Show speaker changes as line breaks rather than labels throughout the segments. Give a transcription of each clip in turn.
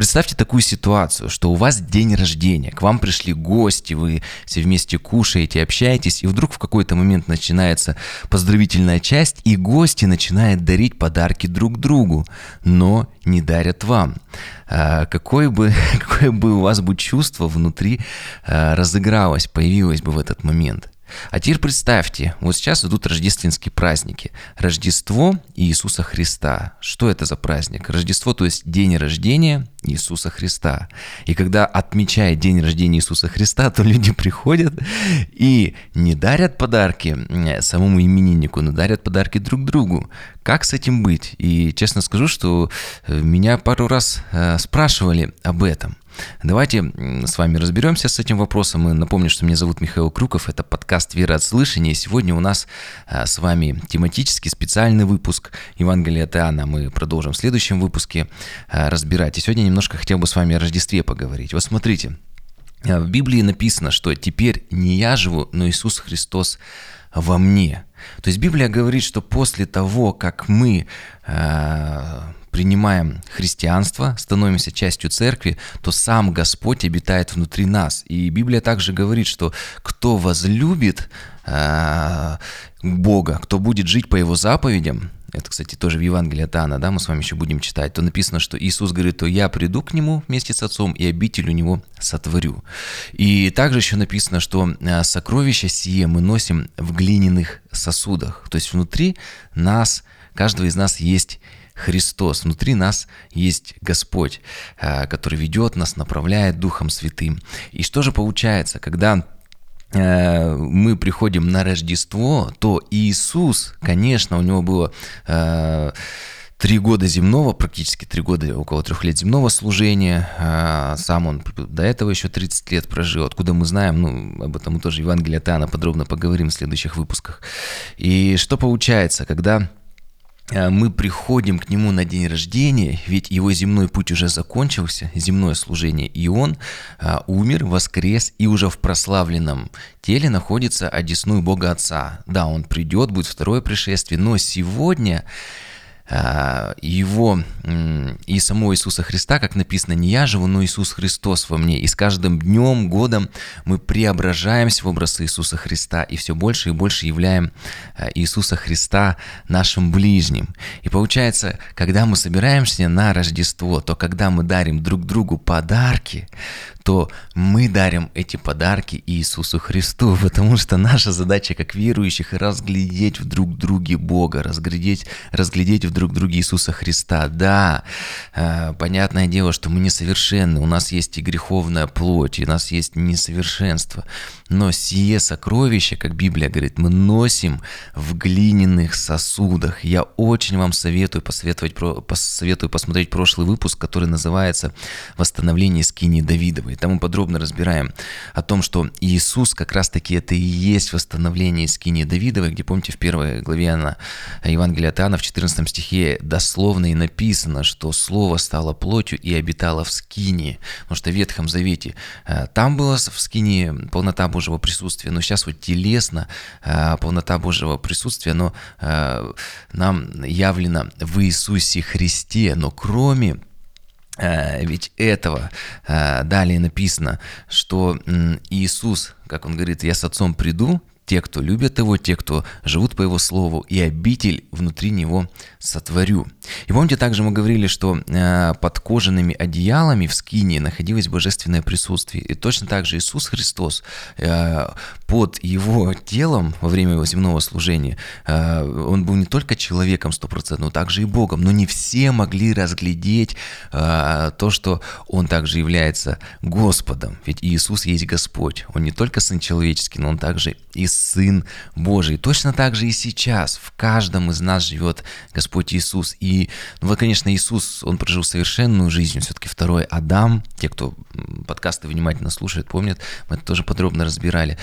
Представьте такую ситуацию, что у вас день рождения, к вам пришли гости, вы все вместе кушаете, общаетесь, и вдруг в какой-то момент начинается поздравительная часть, и гости начинают дарить подарки друг другу, но не дарят вам. А, какое бы, какое бы у вас бы чувство внутри а, разыгралось, появилось бы в этот момент – а теперь представьте, вот сейчас идут рождественские праздники. Рождество Иисуса Христа. Что это за праздник? Рождество, то есть день рождения Иисуса Христа. И когда отмечает день рождения Иисуса Христа, то люди приходят и не дарят подарки самому имениннику, но дарят подарки друг другу. Как с этим быть? И честно скажу, что э, меня пару раз э, спрашивали об этом. Давайте с вами разберемся с этим вопросом. И напомню, что меня зовут Михаил Крюков, это подкаст «Вера от слышания». Сегодня у нас а, с вами тематический специальный выпуск Евангелия от Иоанна. Мы продолжим в следующем выпуске а, разбирать. И сегодня немножко хотел бы с вами о Рождестве поговорить. Вот смотрите, а, в Библии написано, что теперь не я живу, но Иисус Христос во мне. То есть Библия говорит, что после того, как мы принимаем христианство, становимся частью церкви, то сам Господь обитает внутри нас. И Библия также говорит, что кто возлюбит э, Бога, кто будет жить по Его заповедям, это, кстати, тоже в Евангелии от Иоанна, да, мы с вами еще будем читать, то написано, что Иисус говорит, то я приду к Нему вместе с Отцом и обитель у Него сотворю. И также еще написано, что э, сокровища сие мы носим в глиняных сосудах. То есть внутри нас, каждого из нас есть Христос. Внутри нас есть Господь, э, который ведет нас, направляет Духом Святым. И что же получается, когда мы приходим на Рождество, то Иисус, конечно, у него было э, три года земного, практически три года, около трех лет земного служения. Сам он до этого еще 30 лет прожил. Откуда мы знаем, ну, об этом мы тоже от Иоанна подробно поговорим в следующих выпусках. И что получается, когда Э, мы приходим к нему на день рождения, ведь его земной путь уже закончился, земное служение, и он а, умер, воскрес, и уже в прославленном теле находится одесную Бога Отца. Да, он придет, будет второе пришествие, но сегодня его и самого Иисуса Христа, как написано, не я живу, но Иисус Христос во мне. И с каждым днем, годом мы преображаемся в образ Иисуса Христа и все больше и больше являем а, Иисуса Христа нашим ближним. И получается, когда мы собираемся на Рождество, то когда мы дарим друг другу подарки, то мы дарим эти подарки Иисусу Христу, потому что наша задача как верующих разглядеть в друг друге Бога, разглядеть, разглядеть в друг друге Иисуса Христа. Да, э, понятное дело, что мы несовершенны, у нас есть и греховная плоть, и у нас есть несовершенство, но сие сокровище, как Библия говорит, мы носим в глиняных сосудах. Я очень вам советую посоветовать, посоветую посмотреть прошлый выпуск, который называется «Восстановление скини Давидовой». Там мы подробно разбираем о том, что Иисус как раз-таки это и есть восстановление скини Давидовой, где, помните, в первой главе она, Евангелия от Иоанна, в 14 стихе дословно и написано, что Слово стало плотью и обитало в скине. Потому что в Ветхом Завете э, там было в скине полнота Божьего присутствия, но сейчас вот телесно э, полнота Божьего присутствия, но э, нам явлено в Иисусе Христе, но кроме ведь этого далее написано, что Иисус, как он говорит, я с Отцом приду, те, кто любят Его, те, кто живут по Его Слову, и обитель внутри Него сотворю. И помните, также мы говорили, что э, под кожаными одеялами в скине находилось божественное присутствие. И точно так же Иисус Христос э, под Его телом во время Его земного служения, э, Он был не только человеком стопроцентно, но также и Богом. Но не все могли разглядеть то, что Он также является Господом. Ведь Иисус есть Господь. Он не только Сын человеческий, но Он также и Сын Божий. Точно так же и сейчас в каждом из нас живет Господь Иисус. И, ну вот, конечно, Иисус, Он прожил совершенную жизнь, все-таки второй Адам. Те, кто подкасты внимательно слушает, помнят, мы это тоже подробно разбирали.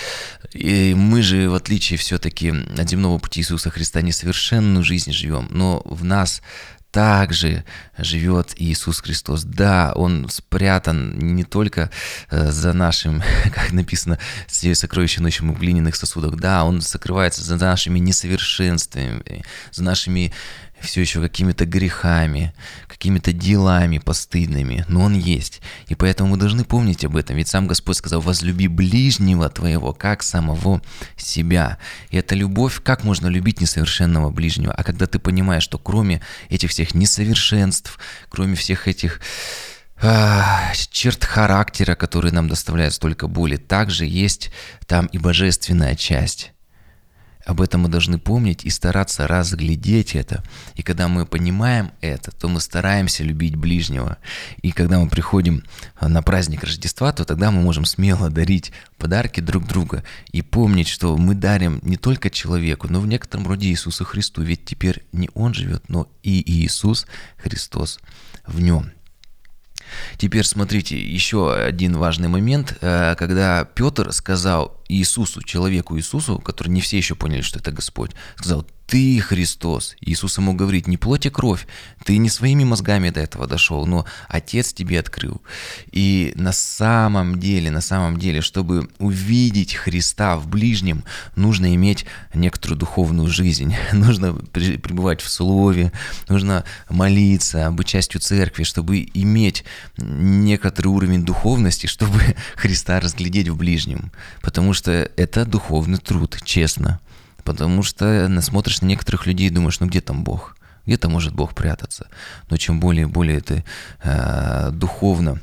И мы же, в отличие все-таки от земного пути Иисуса Христа, несовершенную жизнь живем, но в нас также живет Иисус Христос. Да, Он спрятан не только э, за нашим, как написано, сокровища ночью в глиняных сосудах, да, Он сокрывается за нашими несовершенствами, за нашими все еще какими-то грехами, какими-то делами постыдными, но Он есть. И поэтому мы должны помнить об этом. Ведь сам Господь сказал, возлюби ближнего твоего, как самого себя. И эта любовь, как можно любить несовершенного ближнего? А когда ты понимаешь, что кроме этих всех несовершенств, кроме всех этих а, черт характера, которые нам доставляют столько боли, также есть там и божественная часть. Об этом мы должны помнить и стараться разглядеть это. И когда мы понимаем это, то мы стараемся любить ближнего. И когда мы приходим а, на праздник Рождества, то тогда мы можем смело дарить подарки друг другу и помнить, что мы дарим не только человеку, но в некотором роде Иисусу Христу. Ведь теперь не Он живет, но и Иисус Христос в нем. Теперь смотрите, еще один важный момент, э, когда Петр сказал Иисусу, человеку Иисусу, который не все еще поняли, что это Господь, сказал, ты Христос. Иисус ему говорит, не плоть и кровь, ты не своими мозгами до этого дошел, но Отец тебе открыл. И на самом деле, на самом деле, чтобы увидеть Христа в ближнем, нужно иметь некоторую духовную жизнь, нужно пребывать в Слове, нужно молиться, быть частью церкви, чтобы иметь некоторый уровень духовности, чтобы Христа разглядеть в ближнем. Потому что это духовный труд, честно. Потому что смотришь на некоторых людей и думаешь, ну где там Бог? Где-то может Бог прятаться. Но чем более и более ты э, духовно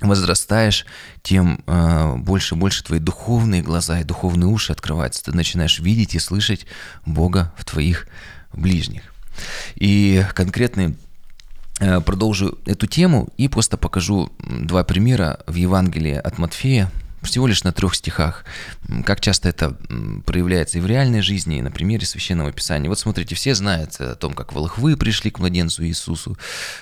возрастаешь, тем э, больше и больше твои духовные глаза и духовные уши открываются. Ты начинаешь видеть и слышать Бога в твоих ближних. И конкретный э, продолжу эту тему и просто покажу два примера в Евангелии от Матфея, всего лишь на трех стихах. Как часто это проявляется и в реальной жизни, и на примере Священного Писания. Вот смотрите, все знают о том, как волхвы пришли к младенцу Иисусу,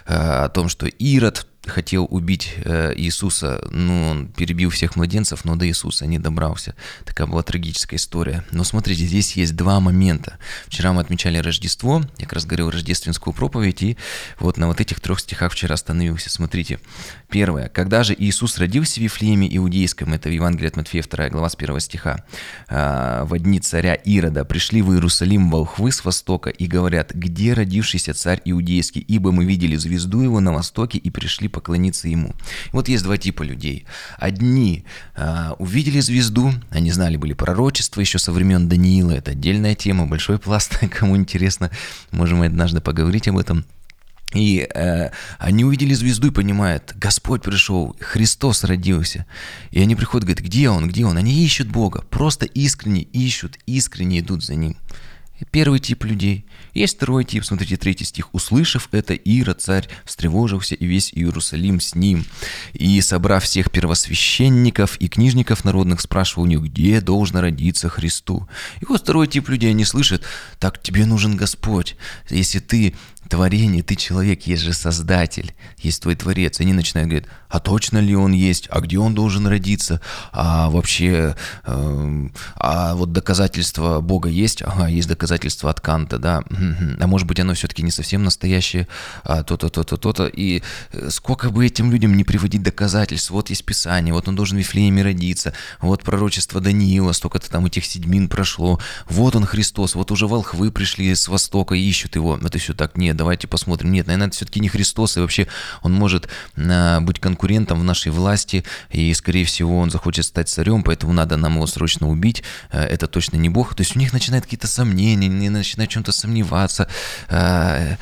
э, о том, что Ирод хотел убить э, Иисуса, ну, он перебил всех младенцев, но до Иисуса не добрался. Такая была трагическая история. Но смотрите, здесь есть два момента. Вчера мы отмечали Рождество, я как раз говорил рождественскую проповедь, и вот на вот этих трех стихах вчера остановился. Смотрите, первое. Когда же Иисус родился в Вифлееме Иудейском, это в Евангелии от Матфея 2 глава с 1 стиха, э, в дни царя Ирода пришли в Иерусалим волхвы с востока и говорят, где родившийся царь Иудейский, ибо мы видели звезду его на востоке и пришли поклониться ему. Вот есть два типа людей. Одни э, увидели звезду, они знали, были пророчества еще со времен Даниила, это отдельная тема, большой пласт, кому интересно, можем однажды поговорить об этом. И э, они увидели звезду и понимают, Господь пришел, Христос родился. И они приходят, говорят, где Он, где Он? Они ищут Бога, просто искренне ищут, искренне идут за Ним. Первый тип людей. Есть второй тип, смотрите, третий стих. «Услышав это, Ира, царь, встревожился, и весь Иерусалим с ним. И, собрав всех первосвященников и книжников народных, спрашивал у них, где должно родиться Христу». И вот второй тип людей, они слышат, «Так тебе нужен Господь. Если ты творение, ты человек, есть же Создатель, есть твой Творец. Они начинают говорить, а точно ли он есть, а где он должен родиться, а вообще, э, а вот доказательства Бога есть, ага, есть доказательства от Канта, да, а может быть оно все-таки не совсем настоящее, а то-то, то-то, то-то, и э, сколько бы этим людям не приводить доказательств, вот есть Писание, вот он должен в Вифлееме родиться, вот пророчество Даниила, столько-то там этих седьмин прошло, вот он Христос, вот уже волхвы пришли с востока и ищут его, это все так, нет, давайте посмотрим, нет, наверное, это все-таки не Христос, и вообще он может а, быть конкурентом конкурентом в нашей власти, и, скорее всего, он захочет стать царем, поэтому надо нам его срочно убить, э, это точно не Бог. То есть у них начинают какие-то сомнения, они начинают чем-то сомневаться. Э,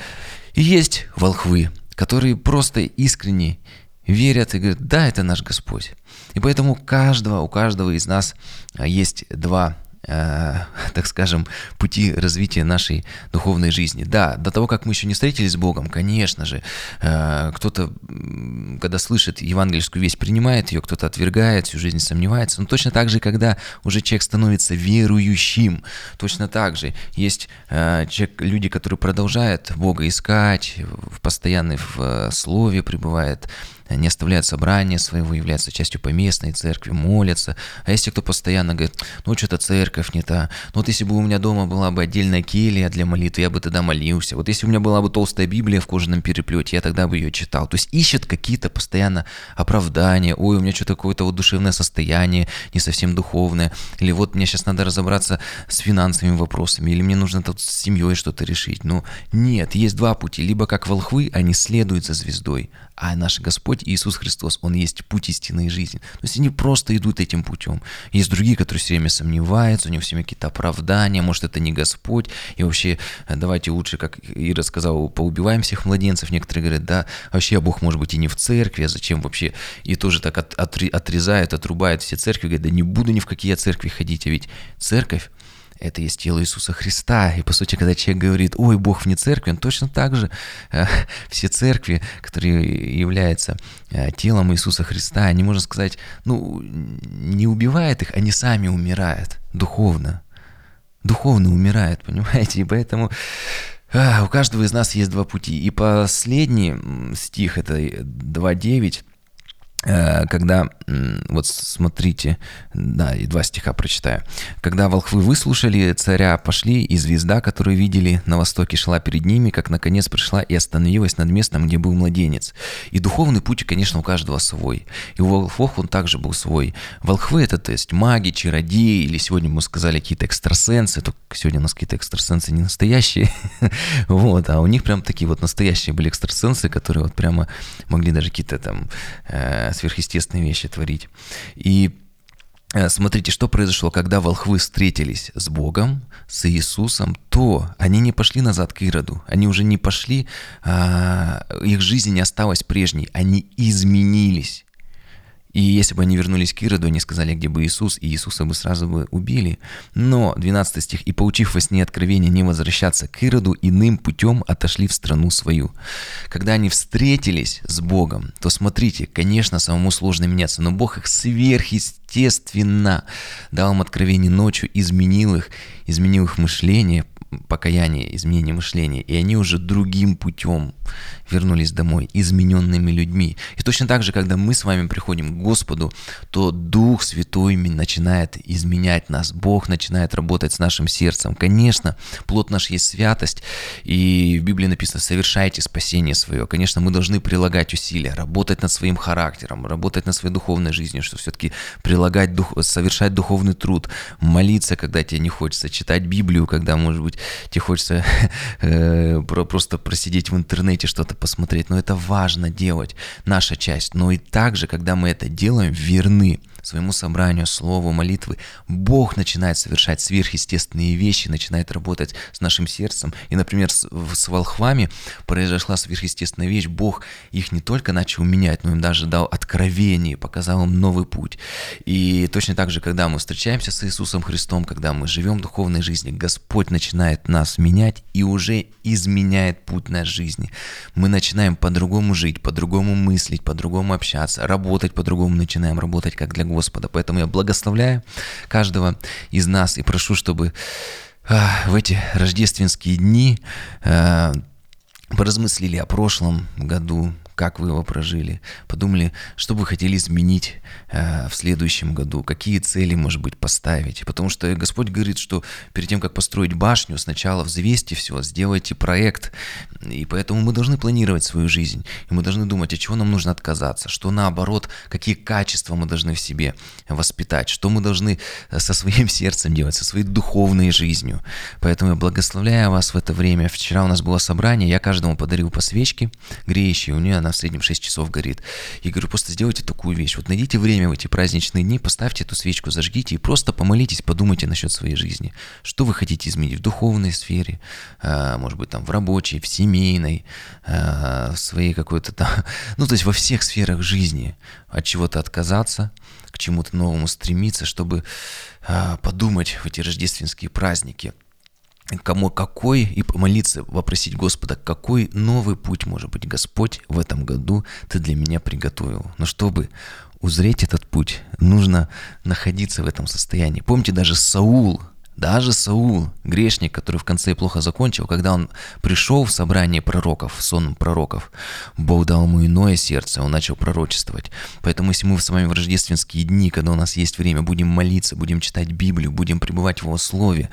и есть волхвы, которые просто искренне верят и говорят, да, это наш Господь. И поэтому у каждого, у каждого из нас э, есть два так скажем, пути развития нашей духовной жизни. Да, до того, как мы еще не встретились с Богом, конечно же, э, кто-то, когда слышит евангельскую весть, принимает ее, кто-то отвергает, всю жизнь сомневается. Но точно так же, когда уже человек становится верующим, точно так же есть э, человек, люди, которые продолжают Бога искать, в постоянной в слове пребывает, не оставляют собрания своего, являются частью поместной церкви, молятся. А те, кто постоянно говорит, ну что-то церковь не та. Ну вот если бы у меня дома была бы отдельная келья для молитвы, я бы тогда молился. Вот если у меня была бы толстая Библия в кожаном переплете, я тогда бы ее читал. То есть ищет какие-то постоянно оправдания. Ой, у меня что-то какое-то вот душевное состояние, не совсем духовное. Или вот мне сейчас надо разобраться с финансовыми вопросами. Или мне нужно тут с семьей что-то решить. Ну нет, есть два пути. Либо как волхвы, они следуют за звездой. А наш Господь Иисус Христос, Он есть путь истинной жизни. То есть они просто идут этим путем. Есть другие, которые все время сомневаются, у них все время какие-то оправдания, может это не Господь. И вообще э, давайте лучше, как Ира сказала, поубиваем всех младенцев. Некоторые говорят, да, вообще Бог может быть и не в церкви, а зачем вообще? И тоже так от, отрезают, отрубают все церкви, говорят, да не буду ни в какие церкви ходить. А ведь церковь это есть тело Иисуса Христа. И по сути, когда человек говорит, ой, Бог вне церкви, он точно так же э, все церкви, которые являются э, телом Иисуса Христа, они, можно сказать, ну, не убивает их, они сами умирают духовно. Духовно умирают, понимаете? И поэтому а, у каждого из нас есть два пути. И последний стих, это 2.9, Э, когда, вот смотрите, да, и два стиха прочитаю. «Когда волхвы выслушали царя, пошли, и звезда, которую видели на востоке, шла перед ними, как наконец пришла и остановилась над местом, где был младенец. И духовный путь, конечно, у каждого свой. И у волхвов он также был свой. Волхвы — это, то есть, маги, чародеи, или сегодня мы сказали какие-то экстрасенсы, только сегодня у нас какие-то экстрасенсы не настоящие, вот, а у них прям такие вот настоящие были экстрасенсы, которые вот прямо могли даже какие-то там э, сверхъестественные вещи творить. И э, Смотрите, что произошло, когда волхвы встретились с Богом, с Иисусом, то они не пошли назад к Ироду, они уже не пошли, а, их жизнь не осталась прежней, они изменились. И если бы они вернулись к Ироду, они сказали, где бы Иисус, и Иисуса бы сразу бы убили. Но, 12 стих, «И, получив во сне откровение не возвращаться к Ироду, иным путем отошли в страну свою». Когда они встретились с Богом, то смотрите, конечно, самому сложно меняться, но Бог их сверхъестественно дал им откровение ночью, изменил их, изменил их мышление, покаяние, изменение мышления, и они уже другим путем вернулись домой, измененными людьми. И точно так же, когда мы с вами приходим к Господу, то Дух Святой начинает изменять нас, Бог начинает работать с нашим сердцем. Конечно, плод наш есть святость, и в Библии написано «совершайте спасение свое». Конечно, мы должны прилагать усилия, работать над своим характером, работать над своей духовной жизнью, что все-таки прилагать, дух, совершать духовный труд, молиться, когда тебе не хочется, читать Библию, когда, может быть, тебе хочется э, просто просидеть в интернете, что-то посмотреть. Но это важно делать, наша часть. Но и также, когда мы это делаем, верны своему собранию, слову, молитвы, Бог начинает совершать сверхъестественные вещи, начинает работать с нашим сердцем. И, например, с, с волхвами произошла сверхъестественная вещь. Бог их не только начал менять, но им даже дал откровение, показал им новый путь. И точно так же, когда мы встречаемся с Иисусом Христом, когда мы живем духовной жизнью, Господь начинает нас менять и уже изменяет путь нашей жизни. Мы начинаем по-другому жить, по-другому мыслить, по-другому общаться, работать по-другому начинаем работать, как для Господа. Поэтому я благословляю каждого из нас и прошу, чтобы а, в эти рождественские дни а, поразмыслили о прошлом году, как вы его прожили, подумали, что вы хотели изменить э, в следующем году, какие цели, может быть, поставить. Потому что Господь говорит, что перед тем, как построить башню, сначала взвесьте все, сделайте проект. И поэтому мы должны планировать свою жизнь. И мы должны думать, от чего нам нужно отказаться, что наоборот, какие качества мы должны в себе воспитать, что мы должны э, со своим сердцем делать, со своей духовной жизнью. Поэтому я благословляю вас в это время. Вчера у нас было собрание, я каждому подарил по свечке греющей, у нее она в среднем 6 часов горит. И говорю, просто сделайте такую вещь. Вот найдите время в эти праздничные дни, поставьте эту свечку, зажгите и просто помолитесь, подумайте насчет своей жизни. Что вы хотите изменить в духовной сфере, а, может быть, там в рабочей, в семейной, а, в своей какой-то там, ну, то есть во всех сферах жизни от чего-то отказаться, к чему-то новому стремиться, чтобы а, подумать в эти рождественские праздники – кому какой, и помолиться, вопросить Господа, какой новый путь, может быть, Господь в этом году ты для меня приготовил. Но чтобы узреть этот путь, нужно находиться в этом состоянии. Помните, даже Саул Даже Саул, грешник, который в конце плохо закончил, когда он пришел в собрание пророков, в сон пророков, Бог дал ему иное сердце, он начал пророчествовать. Поэтому если мы с вами в рождественские дни, когда у нас есть время, будем молиться, будем читать Библию, будем пребывать в Его Слове,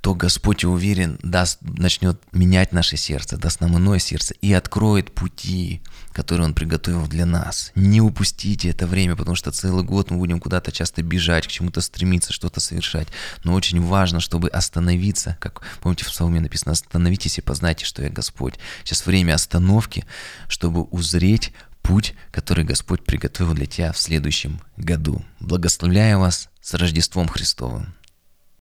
то Господь, уверен, даст, начнет менять наше сердце, даст нам иное сердце и откроет пути, которые Он приготовил для нас. Не упустите это время, потому что целый год мы будем куда-то часто бежать, к чему-то стремиться, что-то совершать. Но очень важно, чтобы остановиться, как помните в Псалме написано, остановитесь и познайте, что я Господь. Сейчас время остановки, чтобы узреть путь, который Господь приготовил для тебя в следующем году. Благословляю вас с Рождеством Христовым.